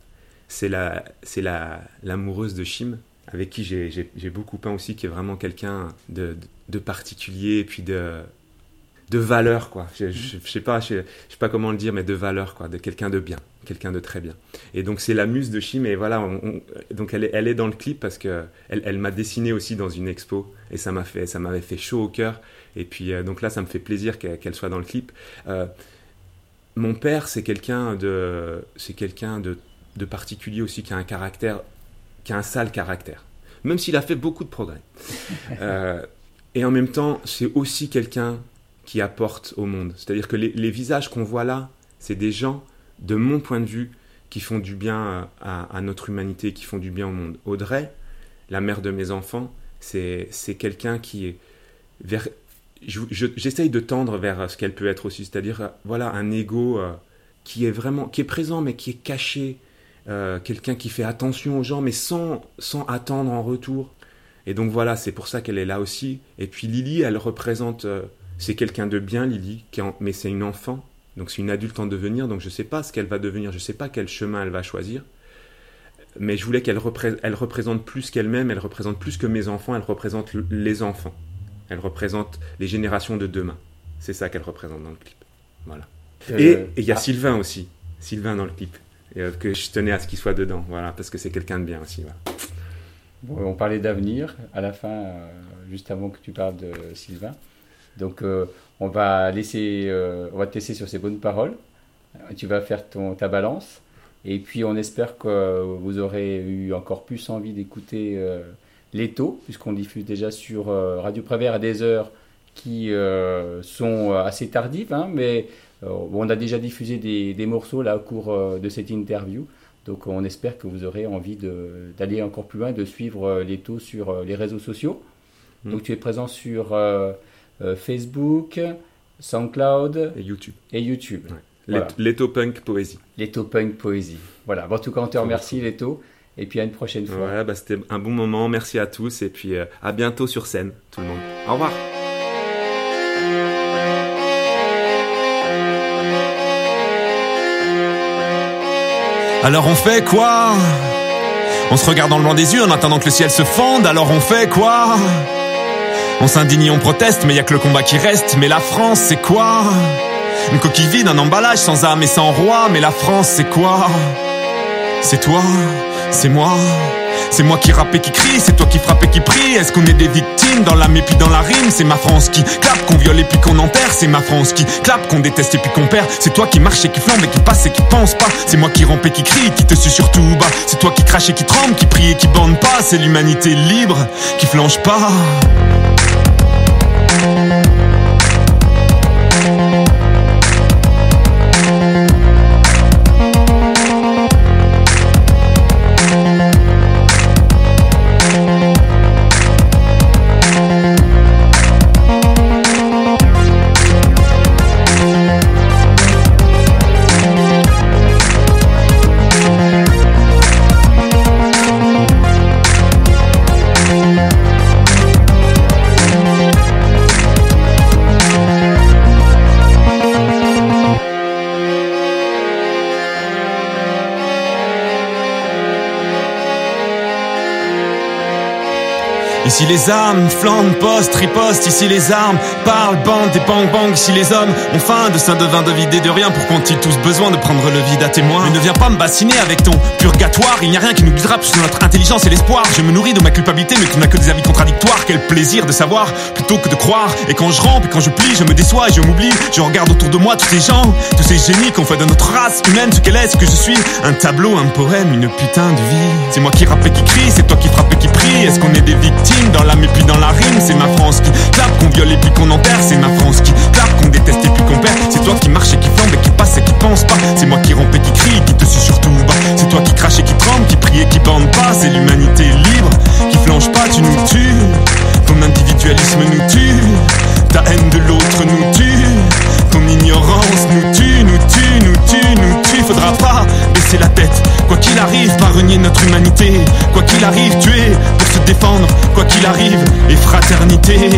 C'est la, c'est la, l'amoureuse de Chim, avec qui j'ai, beaucoup peint aussi, qui est vraiment quelqu'un de, de, particulier et puis de, de valeur, quoi. Je, je, sais pas, je, sais pas comment le dire, mais de valeur, quoi, de quelqu'un de bien. quelqu'un de très bien. Et donc c'est la muse de Chim, et voilà, donc elle est, elle est dans le clip parce que elle, elle m'a dessiné aussi dans une expo, et ça m'a fait, ça m'avait fait chaud au cœur. Et puis euh, donc là, ça me fait plaisir qu'elle soit dans le clip. Euh, mon père, c'est quelqu'un de, c'est quelqu'un de, de, particulier aussi qui a un caractère, qui a un sale caractère, même s'il a fait beaucoup de progrès. Euh, et en même temps, c'est aussi quelqu'un qui apporte au monde. C'est-à-dire que les, les visages qu'on voit là, c'est des gens, de mon point de vue, qui font du bien à, à, notre humanité, qui font du bien au monde. Audrey, la mère de mes enfants, c'est quelqu'un qui est vers, j'essaye de tendre vers ce qu'elle peut être aussi, c'est-à-dire euh, voilà un ego euh, qui est vraiment qui est présent mais qui est caché, euh, quelqu'un qui fait attention aux gens mais sans sans attendre en retour. Et donc voilà, c'est pour ça qu'elle est là aussi. Et puis Lily, elle représente, c'est quelqu'un de bien Lily, mais c'est une enfant, donc c'est une adulte en devenir, donc je ne sais pas ce qu'elle va devenir, je ne sais pas quel chemin elle va choisir. Mais je voulais qu'elle elle représente plus qu'elle-même, elle représente plus que mes enfants, elle représente les enfants. Elle représente les générations de demain. C'est ça qu'elle représente dans le clip. Voilà. Euh, et il y a ah. Sylvain aussi. Sylvain dans le clip. Euh, que je tenais à ce qu'il soit dedans. Voilà, parce que c'est quelqu'un de bien aussi. on parlait d'avenir à la fin, euh, juste avant que tu parles de Sylvain. Donc, on va laisser, on va te laisser sur ces bonnes paroles. Tu vas faire ton, ta balance. Et puis, on espère que vous aurez eu encore plus envie d'écouter les taux, puisqu'on diffuse déjà sur euh, Radio Prévert à des heures qui euh, sont euh, assez tardives, hein, mais on a déjà diffusé des, morceaux là au cours de cette interview. Donc on espère que vous aurez envie d'aller encore plus loin, de suivre les taux sur les réseaux sociaux. Mmh. Donc tu es présent sur Facebook, SoundCloud et YouTube. Et YouTube. Leto Punk Poésie. Leto Punk Poésie. Voilà. en tout cas, on te remercie, Leto. Et puis à une prochaine fois. Ouais, bah, c'était un bon moment. Merci à tous. Et puis euh, à bientôt sur scène, tout le monde. Au revoir. Alors on fait quoi? On se regarde dans le blanc des yeux en attendant que le ciel se fonde. Alors on fait quoi? On s'indigne, on proteste, mais y a que le combat qui reste. Mais la France, c'est quoi? Une coquille vide, un emballage sans âme et sans roi. Mais la France, c'est quoi? C'est toi c'est moi. C'est moi qui rappe et qui crie, c'est toi qui frappe et qui prie. Est-ce qu'on est des victimes dans et puis dans la rime? C'est ma France qui clappe, qu'on viole et puis qu'on enterre. C'est ma France qui clappe, qu'on déteste et puis qu'on perd. C'est toi qui marche et qui flambe et qui passe et qui pense pas. C'est moi qui rampe et qui crie, qui te suit surtout bas. C'est toi qui crache et qui tremble, qui prie et qui bande pas. C'est l'humanité libre qui flanche pas. Ici les armes flambent, poste, riposte, ici les armes parlent, bandent et bang bang, ici les hommes ont faim de sein de vin, de vide et de rien, pour qu'ont-ils tous besoin de prendre le vide à témoin? Mais ne viens pas me bassiner avec ton purgatoire, il n'y a rien qui nous guidera plus que notre intelligence et l'espoir. Je me nourris de ma culpabilité, mais tu n'as que des avis contradictoires, quel plaisir de savoir plutôt que de croire. Et quand je rampe et quand je plie, je me déçois et je m'oublie, je regarde autour de moi tous ces gens, tous ces génies qu'on fait de notre race humaine. Ce qu'elle est, ce que je suis, un tableau, un poème, une putain de vie. C'est moi qui rappe et qui crie, c'est toi qui frappe et qui prie, est-ce qu'on est des victimes? Dans l'âme et puis dans la rime, c'est ma France qui clappe, qu'on viole et puis qu'on enterre, c'est ma France qui clappe, qu'on déteste et puis qu'on perd. C'est toi qui marche et qui flambe et qui passe et qui pense pas. C'est moi qui rompe et qui crie, qui te suit surtout bas. C'est toi qui crache et qui tremble, qui prie et qui bande pas. C'est l'humanité libre qui flanche pas, tu nous tues. Ton individualisme nous tue, ta haine de l'autre nous tue. Ton ignorance nous tue, nous tue, nous tue, nous tue. Faudra pas la tête. Quoi qu'il arrive, pas renier notre humanité. Quoi qu'il arrive, tuer pour se défendre. Quoi qu'il arrive, et fraternité.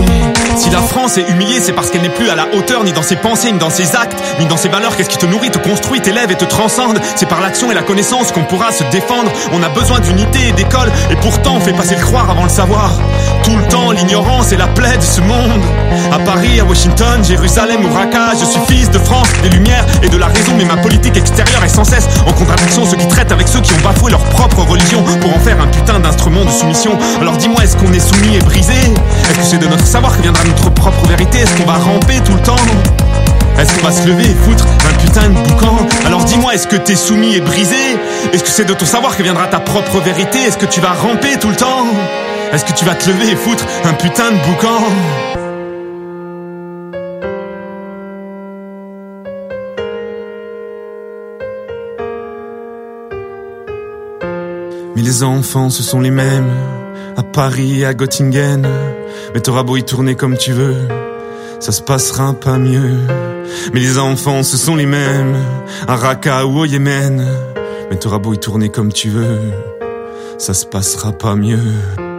Si la France est humiliée, c'est parce qu'elle n'est plus à la hauteur, ni dans ses pensées, ni dans ses actes, ni dans ses valeurs. Qu'est-ce qui te nourrit, te construit, t'élève et te transcende? C'est par l'action et la connaissance qu'on pourra se défendre. On a besoin d'unité et d'école, et pourtant on fait passer le croire avant le savoir. Tout le temps, l'ignorance est la plaie de ce monde. À Paris, à Washington, Jérusalem ou Raqqa, je suis fils de France, des lumières et de la raison, mais ma politique extérieure est sans cesse en contradiction. Ceux qui traitent avec ceux qui ont bafoué leur propre religion pour en faire un putain d'instrument de soumission. Alors dis-moi, est-ce qu'on est soumis et brisé? Est-ce que c'est de notre savoir que viendra notre propre vérité? Est-ce qu'on va ramper tout le temps est-ce qu'on va se lever et foutre un putain de boucan? Alors dis-moi, est-ce que t'es soumis et brisé? Est-ce que c'est de ton savoir que viendra ta propre vérité? Est-ce que tu vas ramper tout le temps? Est-ce que tu vas te lever et foutre un putain de boucan? Mais les enfants, ce sont les mêmes, à Paris, à Göttingen. Mais t'auras beau y tourner comme tu veux, ça se passera pas mieux. Mais les enfants, ce sont les mêmes, à Raqqa ou au Yémen. Mais t'auras beau y tourner comme tu veux, ça se passera pas mieux.